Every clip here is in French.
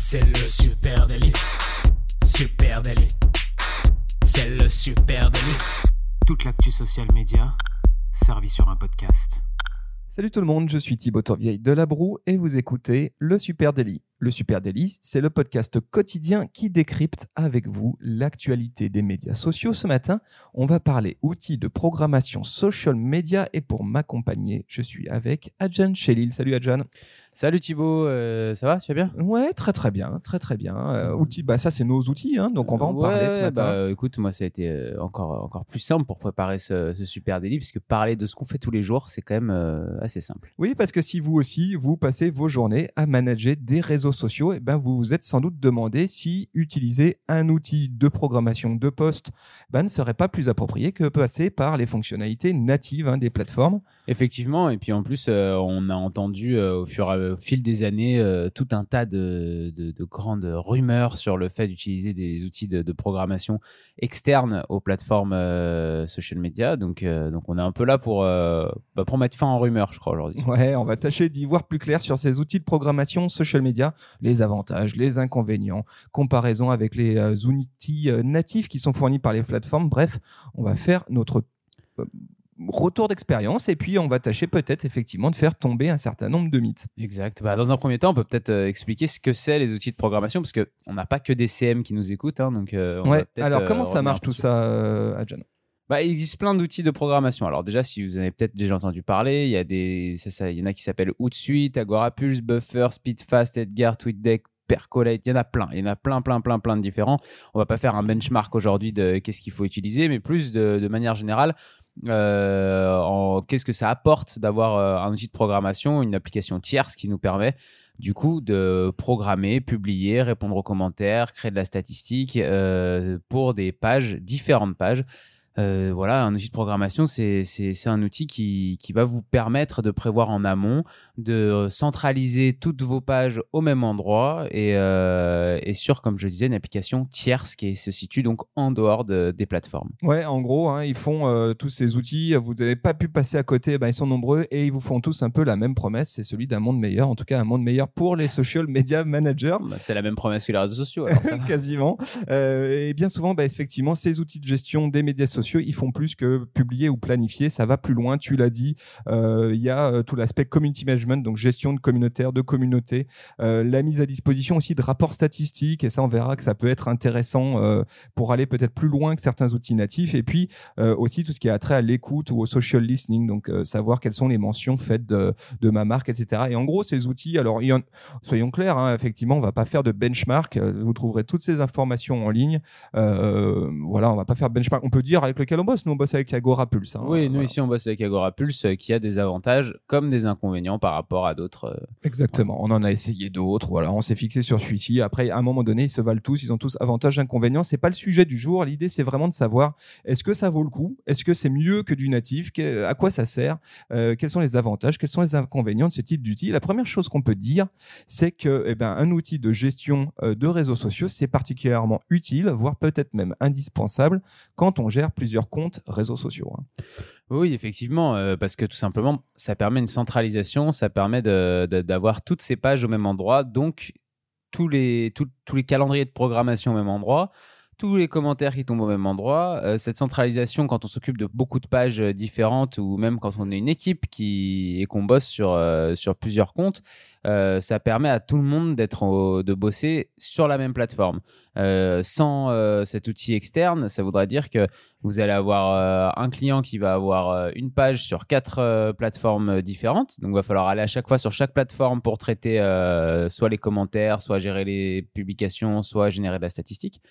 C'est le super délit. Super délit. C'est le super délit. Toute l'actu social média servie sur un podcast. Salut tout le monde, je suis Thibaut Tourvieille de La Broue et vous écoutez Le Super Daily. Le Super Daily, c'est le podcast quotidien qui décrypte avec vous l'actualité des médias sociaux. Ce matin, on va parler outils de programmation social media et pour m'accompagner, je suis avec Adjan Shelil. Salut Adjan. Salut Thibaut, euh, ça va? Tu vas bien? Ouais, très très bien, très très bien. Euh, outils, bah ça c'est nos outils, hein, donc on va en Ouais, parler ce matin. bah, écoute, moi ça a été euh, encore, encore plus simple pour préparer ce, ce super délit, puisque parler de ce qu'on fait tous les jours, c'est quand même euh, assez simple. Oui, parce que si vous aussi, vous passez vos journées à manager des réseaux sociaux, eh ben vous vous êtes sans doute demandé si utiliser un outil de programmation de poste ben, ne serait pas plus approprié que passer par les fonctionnalités natives hein, des plateformes. Effectivement, et puis en plus, euh, on a entendu euh, au, fur, et- au fil des années euh, tout un tas de, de- de grandes rumeurs sur le fait d'utiliser des outils de, de programmation externes aux plateformes social media. Donc, donc on est un peu là pour, bah, pour mettre fin en rumeurs, je crois, aujourd'hui. Ouais, on va tâcher d'y voir plus clair sur ces outils de programmation social media, les avantages, les inconvénients, comparaison avec les euh, outils euh, natifs qui sont fournis par les plateformes. Bref, on va faire notre euh, retour d'expérience et puis on va tâcher peut-être effectivement de faire tomber un certain nombre de mythes. Exact. Bah, dans un premier temps, on peut peut-être euh, expliquer ce que c'est les outils de programmation, parce qu'on n'a pas que des CM qui nous écoutent. hein, donc, euh, on va Ouais. peut-être, Alors euh, comment ça marche tout ça, Adjan? Bah, Il existe plein d'outils de programmation. Alors déjà, si vous avez peut-être déjà entendu parler, il y, a des, il y en a qui s'appellent Outsuite, Agorapulse, Buffer, Speedfast, Edgar, TweetDeck, Percolate, il y en a plein, il y en a plein, plein, plein, plein de différents. On va pas faire un benchmark aujourd'hui de qu'est-ce qu'il faut utiliser, mais plus de, manière générale, euh, en qu'est-ce que ça apporte d'avoir euh, un outil de programmation, une application tierce qui nous permet du coup de programmer, publier, répondre aux commentaires, créer de la statistique euh, pour des pages, différentes pages. Euh, voilà, un outil de programmation, c'est un outil qui, qui va vous permettre de prévoir en amont, de centraliser toutes vos pages au même endroit et, euh, et sur, comme je disais, une application tierce qui se situe donc en dehors de- des plateformes. Ouais, en gros, hein, ils font euh, tous ces outils. Vous n'avez pas pu passer à côté. Ben, ils sont nombreux et ils vous font tous un peu la même promesse. C'est celui d'un monde meilleur. En tout cas, un monde meilleur pour les social media managers. Bah, c'est la même promesse que les réseaux sociaux. Alors ça va. Quasiment. Euh, et bien souvent, bah, effectivement, ces outils de gestion des médias sociaux, ils font plus que publier ou planifier. Ça va plus loin, tu l'as dit. Euh, Il y a euh, tout l'aspect community management, donc gestion de communautaire, de communauté, euh, la mise à disposition aussi de rapports statistiques. Et ça, on verra que ça peut être intéressant pour aller peut-être plus loin que certains outils natifs. Et puis aussi tout ce qui a trait à l'écoute ou au social listening, donc savoir quelles sont les mentions faites de, ma marque, etc. Et en gros, ces outils, alors soyons clairs, hein, effectivement, on va pas faire de benchmark. Vous trouverez toutes ces informations en ligne. Voilà, on va pas faire de benchmark. On peut dire avec lequel on bosse. Nous, on bosse avec Agora Pulse. hein. Oui, nous Voilà. ici on bosse avec Agora Pulse euh, qui a des avantages comme des inconvénients par rapport à d'autres. euh, Exactement. On en a essayé d'autres. Voilà, on s'est fixé sur celui-ci. Après, à un moment donné, ils se valent tous. Ils ont tous avantages, inconvénients. C'est pas le sujet du jour. L'idée, c'est vraiment de savoir est-ce que ça vaut le coup? Est-ce que c'est mieux que du natif? À quoi ça sert? Euh, Quels sont les avantages? Quels sont les inconvénients de ce type d'outil La première chose qu'on peut dire, c'est que eh ben, un outil de gestion de réseaux sociaux, c'est particulièrement utile, voire peut-être même indispensable quand on gère plusieurs comptes réseaux sociaux. hein. Oui, effectivement, euh, parce que tout simplement, ça permet une centralisation, ça permet d'avoir toutes ces pages au même endroit, donc tous les, tous les calendriers de programmation au même endroit, tous les commentaires qui tombent au même endroit. Euh, cette centralisation, quand on s'occupe de beaucoup de pages euh, différentes, ou même quand on est une équipe qui, et qu'on bosse sur, euh, sur plusieurs comptes, ça permet à tout le monde d'être de bosser sur la même plateforme. Sans cet outil externe, ça voudrait dire que vous allez avoir un client qui va avoir une page sur quatre plateformes différentes. Donc, il va falloir aller à chaque fois sur chaque plateforme pour traiter soit les commentaires, soit gérer les publications, soit générer de la statistique.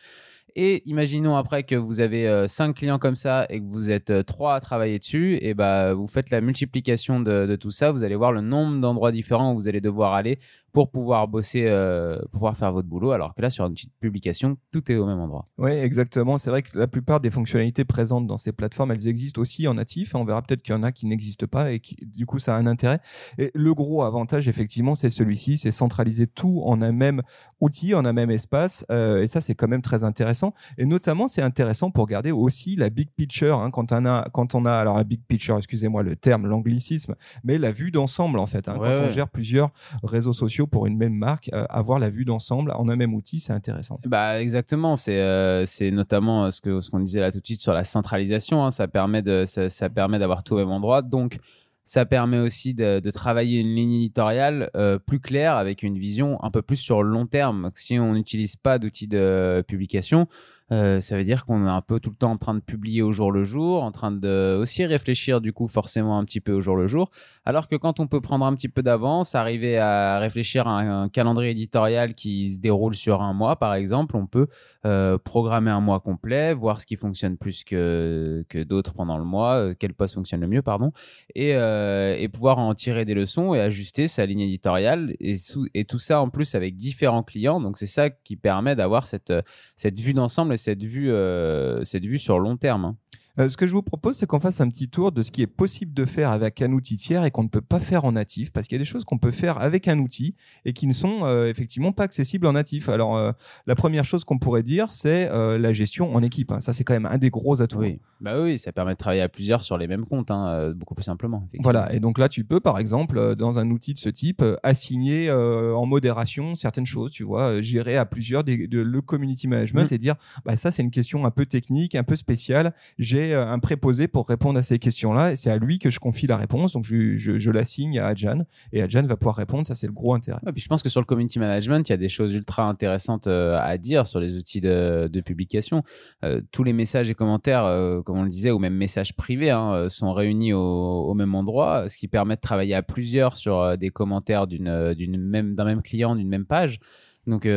Et imaginons après que vous avez euh, cinq clients comme ça et que vous êtes euh, trois à travailler dessus, et bah, vous faites la multiplication de tout ça. Vous allez voir le nombre d'endroits différents où vous allez devoir aller pour pouvoir bosser, euh, pour pouvoir faire votre boulot. Alors que là, sur une petite publication, tout est au même endroit. Oui, exactement. C'est vrai que la plupart des fonctionnalités présentes dans ces plateformes, elles existent aussi en natif. On verra peut-être qu'il y en a qui n'existent pas et qui, du coup, ça a un intérêt. Et le gros avantage, effectivement, c'est celui-ci, c'est centraliser tout en un même outil, en un même espace. Euh, et ça, c'est quand même très intéressant intéressant. Et notamment, c'est intéressant pour garder aussi la big picture. Hein, quand on a, quand on a, alors la big picture, excusez-moi le terme, l'anglicisme, mais la vue d'ensemble en fait. Hein, quand on gère plusieurs réseaux sociaux pour une même marque, euh, avoir la vue d'ensemble en un même outil, c'est intéressant. Bah exactement. C'est euh, notamment ce que ce qu'on disait là tout de suite sur la centralisation. Hein, ça permet de ça, permet d'avoir tout au même endroit. Donc ça permet aussi de, travailler une ligne éditoriale euh, plus claire avec une vision un peu plus sur le long terme. Si on n'utilise pas d'outils de publication, euh, ça veut dire qu'on est un peu tout le temps en train de publier au jour le jour, en train de aussi réfléchir du coup forcément un petit peu au jour le jour. Alors que quand on peut prendre un petit peu d'avance, arriver à réfléchir à un, calendrier éditorial qui se déroule sur un mois par exemple, on peut euh, programmer un mois complet, voir ce qui fonctionne plus que, que d'autres pendant le mois, euh, quel poste fonctionne le mieux, pardon, et, et pouvoir en tirer des leçons et ajuster sa ligne éditoriale et, et tout ça en plus avec différents clients. Donc c'est ça qui permet d'avoir cette, cette vue d'ensemble cette vue, euh, cette vue sur long terme. Hein. Euh, ce que je vous propose, c'est qu'on fasse un petit tour de ce qui est possible de faire avec un outil tiers et qu'on ne peut pas faire en natif, parce qu'il y a des choses qu'on peut faire avec un outil et qui ne sont euh, effectivement pas accessibles en natif. Alors, euh, la première chose qu'on pourrait dire, c'est la gestion en équipe. Hein. Ça, c'est quand même un des gros atouts. Oui, bah oui, ça permet de travailler à plusieurs sur les mêmes comptes, hein, beaucoup plus simplement. Voilà, et donc là, tu peux, par exemple, dans un outil de ce type, assigner en modération certaines choses, tu vois, gérer à plusieurs de, le community management mmh. et dire, bah, ça, c'est une question un peu technique, un peu spéciale. J'ai euh, un préposé pour répondre à ces questions-là et c'est à lui que je confie la réponse. Donc je, je, l'assigne à Adjan et Adjan va pouvoir répondre. Ça, c'est le gros intérêt. je pense que sur le community management, il y a des choses ultra intéressantes euh, à dire sur les outils de, publication. Euh, tous les messages et commentaires, comme on le disait, ou même messages privés, hein, sont réunis au, même endroit, ce qui permet de travailler à plusieurs sur des commentaires d'une même, d'un même client, d'une même page. Donc,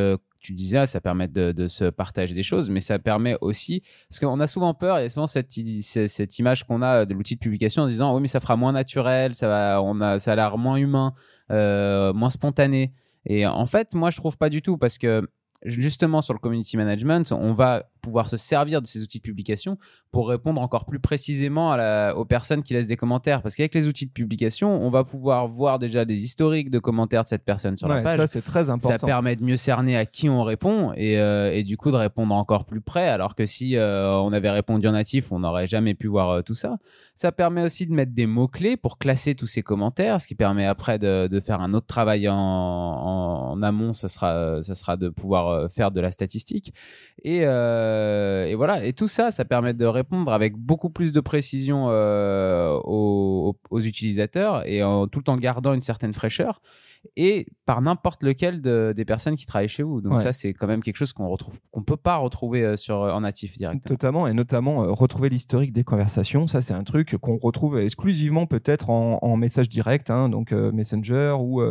tu disais, ça permet de, se partager des choses, mais ça permet aussi, parce qu'on a souvent peur, a souvent cette, image qu'on a de l'outil de publication en disant, oui, mais ça fera moins naturel, ça, va, on a, ça a l'air moins humain, euh, moins spontané. Et en fait, moi, je trouve pas du tout, parce que justement, sur le community management, on va pouvoir se servir de ces outils de publication pour répondre encore plus précisément aux personnes qui laissent des commentaires. Parce qu'avec les outils de publication, on va pouvoir voir déjà des historiques de commentaires de cette personne sur la page. Ça, c'est très important. Ça permet de mieux cerner à qui on répond et, euh, et du coup de répondre encore plus près. Alors que si euh, on avait répondu en natif, on n'aurait jamais pu voir euh, tout ça. Ça permet aussi de mettre des mots-clés pour classer tous ces commentaires, ce qui permet après de, de faire un autre travail en, en, amont. Ça sera, ça sera de pouvoir faire de la statistique. Et, euh, et, voilà, et tout ça, ça permet de répondre avec beaucoup plus de précision euh, aux, aux, utilisateurs et en, tout en gardant une certaine fraîcheur et par n'importe lequel des personnes qui travaillent chez vous. Donc ça, c'est quand même quelque chose qu'on retrouve, qu'on peut pas retrouver euh, sur en natif directement. Totalement, et notamment retrouver l'historique des conversations. Ça, c'est un truc qu'on retrouve exclusivement peut-être en, message direct, hein, donc Messenger ou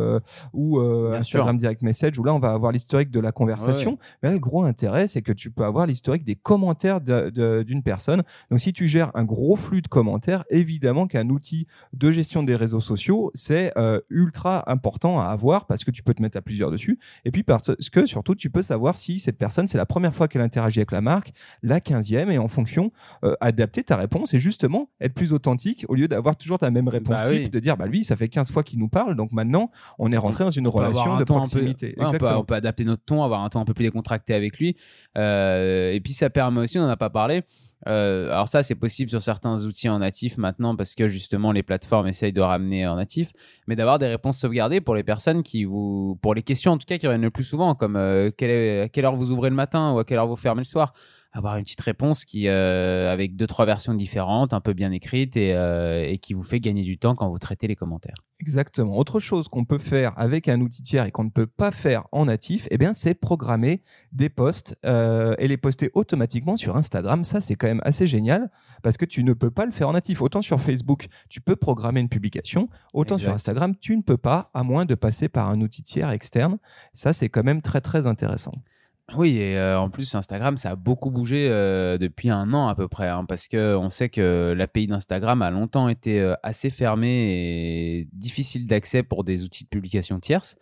ou Instagram Direct Message, où là, on va avoir l'historique de la conversation. Mais le gros intérêt, c'est que tu peux avoir l'historique des commentaires d'une personne. Donc, si tu gères un gros flux de commentaires, évidemment qu'un outil de gestion des réseaux sociaux, c'est euh, ultra important à avoir parce que tu peux te mettre à plusieurs dessus. Et puis, parce que surtout, tu peux savoir si cette personne, c'est la première fois qu'elle interagit avec la marque, la quinzième, et en fonction, euh, adapter ta réponse et justement être plus authentique au lieu d'avoir toujours ta même réponse bah type, de dire, bah lui, ça fait 15 fois qu'il nous parle, donc maintenant, on est rentré dans une relation de proximité. on, peut, on, peut, adapter notre ton, avoir un ton un peu plus décontracté avec lui. Euh, et puis ça permet aussi, on n'en a pas parlé, euh, alors ça, c'est possible sur certains outils en natif maintenant parce que justement les plateformes essayent de ramener en natif, mais d'avoir des réponses sauvegardées pour les personnes qui vous, pour les questions en tout cas qui reviennent le plus souvent, comme euh, à quelle heure vous ouvrez le matin ou à quelle heure vous fermez le soir avoir une petite réponse qui, euh, avec deux, trois versions différentes, un peu bien écrites et, euh, et, qui vous fait gagner du temps quand vous traitez les commentaires. Exactement. Autre chose qu'on peut faire avec un outil tiers et qu'on ne peut pas faire en natif, eh bien, c'est programmer des posts euh, et les poster automatiquement sur Instagram. Ça, c'est quand même assez génial parce que tu ne peux pas le faire en natif. Autant sur Facebook, tu peux programmer une publication, autant sur Instagram, tu ne peux pas, à moins de passer par un outil tiers externe. Ça, c'est quand même très, très intéressant. Oui, et euh, en plus, Instagram, ça a beaucoup bougé euh, depuis un an à peu près, hein, parce qu'on sait que l'API d'Instagram a longtemps été euh, assez fermée et difficile d'accès pour des outils de publication tierces.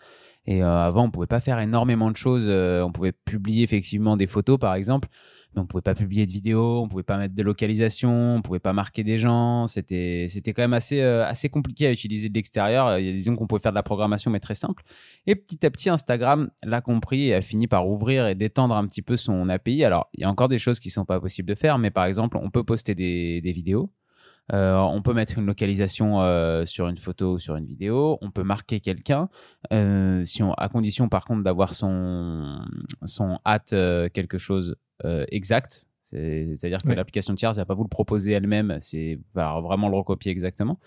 Et avant, on pouvait pas faire énormément de choses. on pouvait publier effectivement des photos, par exemple. Mais on pouvait pas publier de vidéos, on pouvait pas mettre de localisation, on pouvait pas marquer des gens. C'était, quand même assez, euh, assez compliqué à utiliser de l'extérieur. Disons qu'on pouvait faire de la programmation, mais très simple. Et petit à petit, Instagram l'a compris et a fini par ouvrir et d'étendre un petit peu son API. Alors, il y a encore des choses qui sont pas possibles de faire, mais par exemple, on peut poster des, des vidéos. Euh, on peut mettre une localisation euh, sur une photo ou sur une vidéo. On peut marquer quelqu'un, si à condition par contre d'avoir son son quelque chose exact. C'est-à-dire que l'application tierce ne va pas vous le proposer elle-même, c'est vraiment le recopier exactement.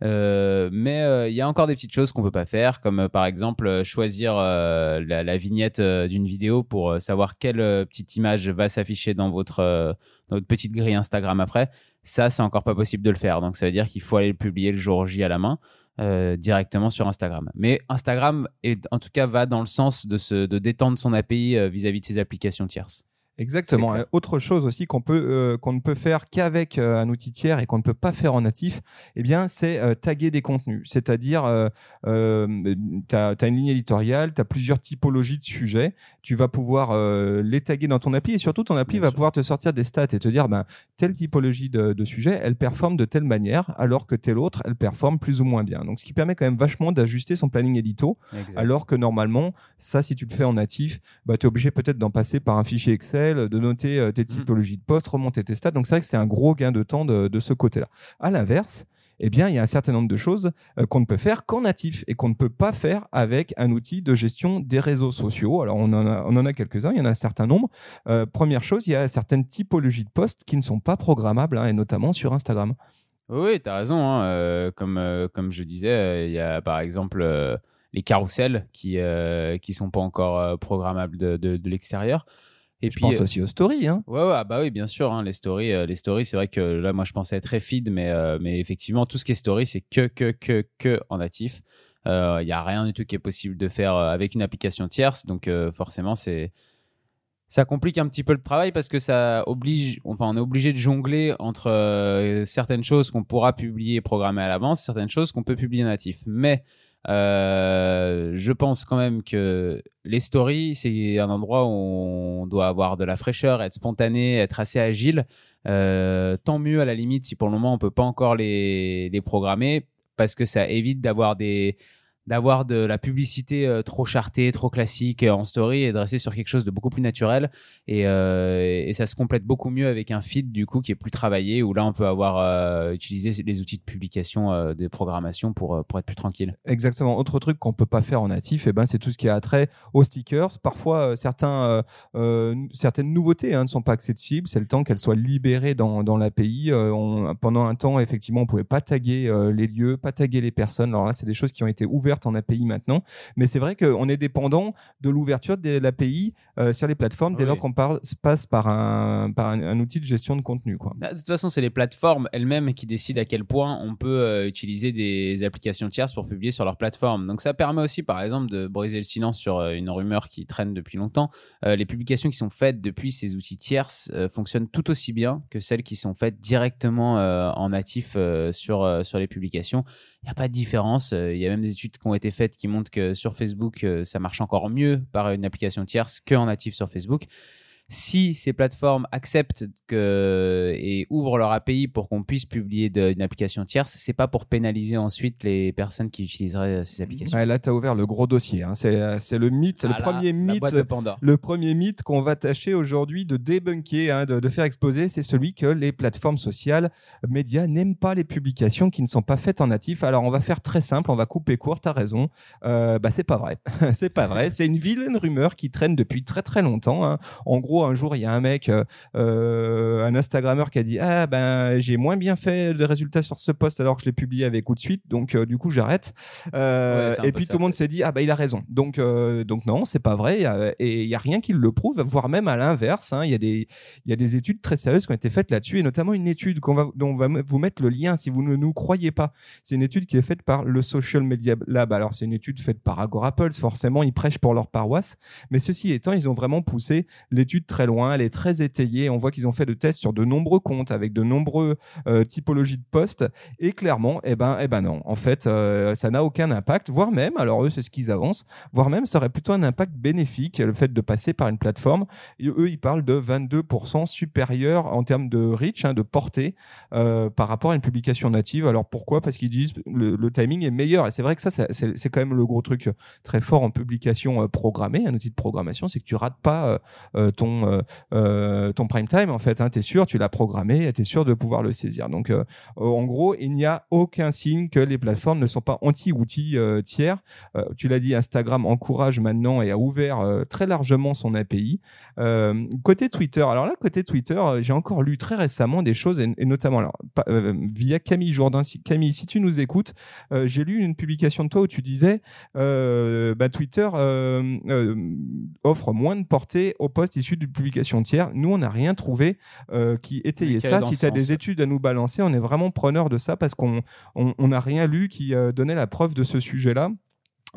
mais il y a encore des petites choses qu'on peut pas faire, comme par exemple choisir la, la, vignette d'une vidéo pour savoir quelle petite image va s'afficher dans votre, dans votre petite grille Instagram après. Ça, c'est encore pas possible de le faire. Donc, ça veut dire qu'il faut aller le publier le jour J à la main. Euh, directement sur Instagram. Mais Instagram, est, en tout cas, va dans le sens de, se, de détendre son API euh, vis-à-vis de ses applications tierces. Exactement. Autre chose aussi qu'on peut euh, qu'on ne peut faire qu'avec euh, un outil tiers et qu'on ne peut pas faire en natif, eh bien c'est euh, taguer des contenus. C'est-à-dire tu as, une ligne éditoriale, tu as plusieurs typologies de sujets, tu vas pouvoir les taguer dans ton appli et surtout ton appli va pouvoir te sortir des stats et te dire ben telle typologie de, de sujet, elle performe de telle manière alors que telle autre, elle performe plus ou moins bien. Donc ce qui permet quand même vachement d'ajuster son planning édito alors que normalement ça si tu le fais en natif, bah, tu es obligé peut-être d'en passer par un fichier Excel de noter euh, tes mm. typologies de poste, remonter tes stats. Donc c'est vrai que c'est un gros gain de temps de, ce côté-là. À l'inverse, eh bien, il y a un certain nombre de choses euh, qu'on ne peut faire qu'en natif et qu'on ne peut pas faire avec un outil de gestion des réseaux sociaux. Alors, on en a, on en a quelques-uns, il y en a un certain nombre. Euh, première chose, il y a certaines typologies de postes qui ne sont pas programmables, hein, et notamment sur Instagram. Oui, tu as raison. Hein, comme, comme je disais, il y a par exemple les carousels qui ne sont pas encore programmables de, de l'extérieur. Et je puis, pense euh, aussi aux stories. Hein. Ouais, ouais, ah bah oui, bien sûr. Hein, les stories, euh, les stories, c'est vrai que là, moi, je pensais être très feed, mais, euh, mais effectivement, tout ce qui est story, c'est que, que, que, que en natif. Il n'y a rien du tout qui est possible de faire avec une application tierce. Donc, forcément, c'est ça complique un petit peu le travail parce que ça oblige, enfin, on est obligé de jongler entre certaines choses qu'on pourra publier et programmer à l'avance, certaines choses qu'on peut publier natif. Mais euh, je pense quand même que les stories, c'est un endroit où on doit avoir de la fraîcheur, être spontané, être assez agile. Euh, tant mieux à la limite si pour le moment on peut pas encore les, les programmer parce que ça évite d'avoir des, d'avoir de la publicité euh, trop chartée, trop classique euh, en story et de rester sur quelque chose de beaucoup plus naturel. Et, euh, et, ça se complète beaucoup mieux avec un feed du coup qui est plus travaillé où là on peut avoir utilisé les outils de publication, de programmation pour, pour être plus tranquille. Exactement. Autre truc qu'on peut pas faire en natif, eh ben, c'est tout ce qui a trait aux stickers. Parfois, certains, certaines nouveautés hein, ne sont pas accessibles. C'est le temps qu'elles soient libérées dans, dans l'API. pendant un temps, effectivement, on pouvait pas taguer les lieux, pas taguer les personnes. Alors là, c'est des choses qui ont été ouvertes en API maintenant. Mais c'est vrai qu'on est dépendant de l'ouverture de l'API euh, sur les plateformes dès lors qu'on passe par, un, par un, outil de gestion de contenu. Quoi. Bah, de toute façon, c'est les plateformes elles-mêmes qui décident à quel point on peut euh, utiliser des applications tierces pour publier sur leur plateforme. Donc ça permet aussi, par exemple, de briser le silence sur euh, une rumeur qui traîne depuis longtemps. les publications qui sont faites depuis ces outils tierces fonctionnent tout aussi bien que celles qui sont faites directement en natif sur, sur les publications. Il n'y a pas de différence. Il y a même des études qui ont été faites qui montrent que sur Facebook, euh, ça marche encore mieux par une application tierce qu'en natif sur Facebook si ces plateformes acceptent que, et ouvrent leur API pour qu'on puisse publier une application tierce, c'est pas pour pénaliser ensuite les personnes qui utiliseraient ces applications. là, tu as ouvert le gros dossier. Hein. C'est le mythe, le, premier mythe le premier mythe qu'on va tâcher aujourd'hui de débunker, hein, de, faire exploser, c'est celui que les plateformes sociales, médias, n'aiment pas les publications qui ne sont pas faites en natif. Alors, on va faire très simple, on va couper court, tu as raison. Euh, bah, c'est pas vrai. c'est pas vrai. C'est une vilaine rumeur qui traîne depuis très très longtemps. Hein. En gros, un jour, il y a un mec, euh, euh, un Instagrammeur qui a dit Ah, ben, j'ai moins bien fait de résultats sur ce post alors que je l'ai publié avec ou de suite, donc euh, du coup, j'arrête. et puis tout le monde s'est dit Ah, ben, il a raison. Donc, donc non, c'est pas vrai. Et il n'y a rien qui le prouve, voire même à l'inverse. Hein. Il y, a des, y a des études très sérieuses qui ont été faites là-dessus, et notamment une étude qu'on va, dont on va vous mettre le lien si vous ne nous croyez pas. C'est une étude qui est faite par le Social Media Lab. Alors, c'est une étude faite par Agorapulse, forcément, ils prêchent pour leur paroisse. Mais ceci étant, ils ont vraiment poussé l'étude très loin, elle est très étayée. On voit qu'ils ont fait de tests sur de nombreux comptes avec de nombreux typologies de posts. Et clairement, eh ben, eh ben non. En fait, ça n'a aucun impact, voire même, alors eux, c'est ce qu'ils avancent, voire même, ça aurait plutôt un impact bénéfique, le fait de passer par une plateforme. Eux, ils parlent de 22% supérieur en termes de reach, hein, de portée, par rapport à une publication native. Alors pourquoi? Parce qu'ils disent le, le timing est meilleur. Et c'est vrai que ça, c'est quand même le gros truc très fort en publication programmée, un outil de programmation, c'est que tu rates pas ton, ton prime time, en fait. Hein, tu es sûr, tu l'as programmé, tu es sûr de pouvoir le saisir. Donc, en gros, il n'y a aucun signe que les plateformes ne sont pas anti-outils tiers. tu l'as dit, Instagram encourage maintenant et a ouvert très largement son API. côté Twitter, alors là, côté Twitter, j'ai encore lu très récemment des choses, et, notamment alors, via Camille Jourdain. Camille, si tu nous écoutes, j'ai lu une publication de toi où tu disais euh, bah, Twitter euh, euh, offre moins de portée aux posts issus de publications tiers. Nous, on n'a rien trouvé qui étayait ça. Si tu as des études à nous balancer, on est vraiment preneur de ça parce qu'on n'a rien lu qui donnait la preuve de ce sujet-là.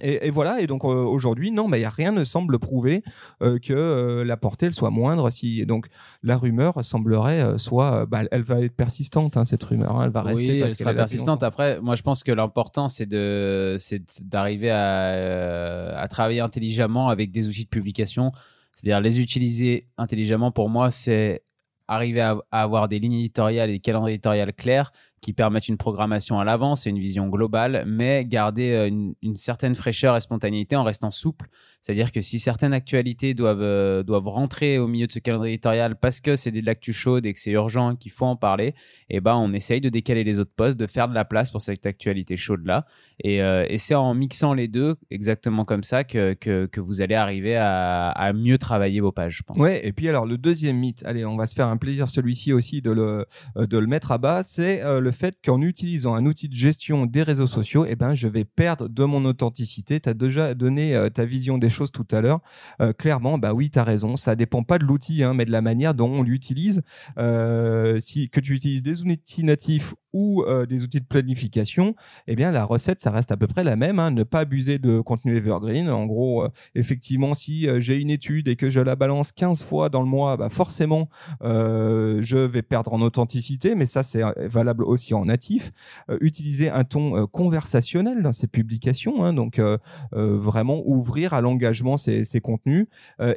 Et, voilà, et donc euh, aujourd'hui, non, mais a rien ne semble prouver euh, que euh, la portée elle soit moindre. Si donc la rumeur semblerait soit, bah, elle va être persistante, hein, cette rumeur, hein, elle va rester. Oui, elle sera persistante. Après, moi, je pense que l'important c'est de, c'est d'arriver à, à travailler intelligemment avec des outils de publication, c'est-à-dire les utiliser intelligemment. Pour moi, c'est arriver à, avoir des lignes éditoriales et des calendriers éditoriales clairs qui permettent une programmation à l'avance et une vision globale, mais garder euh, une, certaine fraîcheur et spontanéité en restant souple. C'est-à-dire que si certaines actualités doivent, euh, doivent rentrer au milieu de ce calendrier éditorial parce que c'est de l'actu chaude et que c'est urgent, qu'il faut en parler, eh ben on essaye de décaler les autres postes, de faire de la place pour cette actualité chaude-là. Et, euh, c'est en mixant les deux, exactement comme ça, que, que, vous allez arriver à, à, mieux travailler vos pages, je pense. Ouais, et puis alors le deuxième mythe, allez, on va se faire un plaisir celui-ci aussi de le, de le mettre à bas, c'est le fait qu'en utilisant un outil de gestion des réseaux sociaux, eh ben, je vais perdre de mon authenticité. Tu as déjà donné euh, ta vision des choses tout à l'heure. Euh, clairement, bah oui, tu as raison. Ça dépend pas de l'outil, hein, mais de la manière dont on l'utilise. Euh, si, que tu utilises des outils natifs ou des outils de planification, eh bien, la recette, ça reste à peu près la même. Hein. ne pas abuser de contenu evergreen. En gros, effectivement, si j'ai une étude et que je la balance 15 fois dans le mois, bah forcément, je vais perdre en authenticité, mais ça, c'est valable aussi en natif, euh, utiliser un ton euh, conversationnel dans ses publications, hein, donc euh, vraiment ouvrir à l'engagement ces, contenus,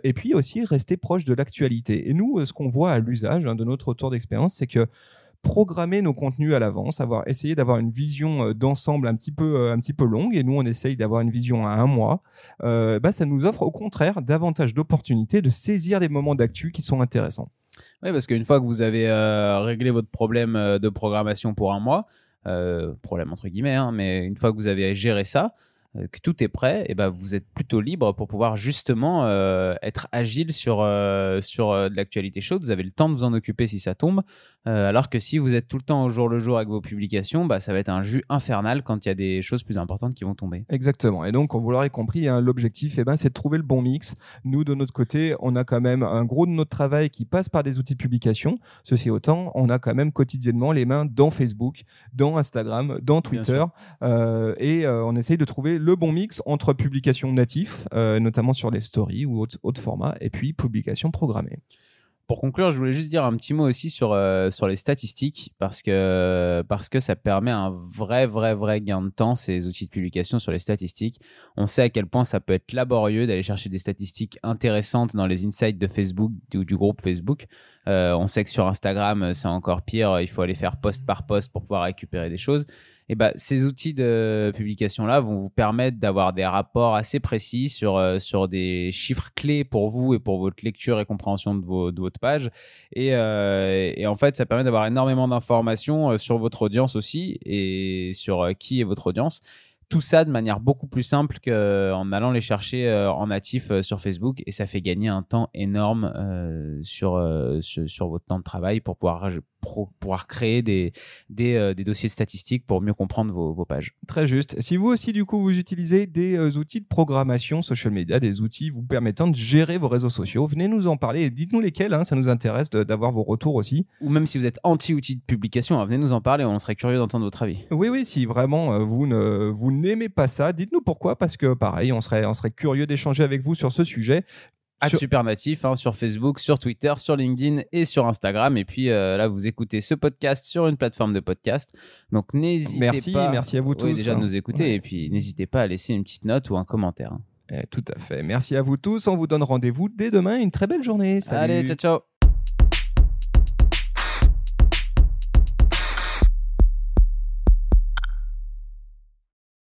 et puis aussi rester proche de l'actualité. Et nous, ce qu'on voit à l'usage hein, de notre retour d'expérience, c'est que programmer nos contenus à l'avance, avoir essayé d'avoir une vision d'ensemble un petit peu un petit peu longue et nous on essaye d'avoir une vision à un mois, bah, ça nous offre au contraire davantage d'opportunités de saisir des moments d'actu qui sont intéressants. Oui, parce qu'une fois que vous avez euh, réglé votre problème euh, de programmation pour un mois, euh, problème entre guillemets, hein, mais une fois que vous avez géré ça, que tout est prêt, et ben vous êtes plutôt libre pour pouvoir justement être agile sur, sur de l'actualité chaude. Vous avez le temps de vous en occuper si ça tombe. Alors que si vous êtes tout le temps au jour le jour avec vos publications, bah, ça va être un jus infernal quand il y a des choses plus importantes qui vont tomber. Exactement. Et donc, vous l'aurez compris, hein, l'objectif, eh ben, c'est de trouver le bon mix. Nous, de notre côté, on a quand même un gros de notre travail qui passe par des outils de publication. Ceci autant, on a quand même quotidiennement les mains dans Facebook, dans Instagram, dans Twitter. et on essaye de trouver le bon mix entre publication natif, euh, notamment sur les stories ou autres, formats, et puis publication programmée. Pour conclure, je voulais juste dire un petit mot aussi sur, euh, sur les statistiques, parce que, parce que ça permet un vrai, vrai, vrai gain de temps, ces outils de publication sur les statistiques. On sait à quel point ça peut être laborieux d'aller chercher des statistiques intéressantes dans les insights de Facebook ou du groupe Facebook. Euh, on sait que sur Instagram, c'est encore pire, il faut aller faire post par post pour pouvoir récupérer des choses et bah, ces outils de publication-là vont vous permettre d'avoir des rapports assez précis sur, euh, sur des chiffres clés pour vous et pour votre lecture et compréhension de, vos, de votre page. Et, euh, et, en fait, ça permet d'avoir énormément d'informations euh, sur votre audience aussi et sur qui est votre audience tout ça de manière beaucoup plus simple qu'en allant les chercher en natif sur Facebook et ça fait gagner un temps énorme sur, sur, votre temps de travail pour pouvoir pour pouvoir créer des, des, euh, des, dossiers statistiques pour mieux comprendre vos, vos, pages. Très juste. Si vous aussi, du coup, vous utilisez des euh, outils de programmation social media, des outils vous permettant de gérer vos réseaux sociaux, venez nous en parler et dites-nous lesquels, hein, ça nous intéresse d'avoir vos retours aussi. Ou même si vous êtes anti-outils de publication, hein, venez nous en parler, on serait curieux d'entendre votre avis. Oui, oui, si vraiment euh, vous ne vous n'aimez pas ça, dites-nous pourquoi, parce que pareil, on serait, on serait curieux d'échanger avec vous sur ce sujet Sur- Super Natif, hein, sur Facebook, sur Twitter, sur LinkedIn et sur Instagram. Et puis euh, là, vous écoutez ce podcast sur une plateforme de podcast. Donc n'hésitez Merci, pas. merci à vous Oui, tous. déjà de nous écouter. Ouais. Et puis n'hésitez pas à laisser une petite note ou un commentaire. hein. Eh, tout à fait. Merci à vous tous. On vous donne rendez-vous dès demain. Une très belle journée. Salut. Allez, ciao, ciao.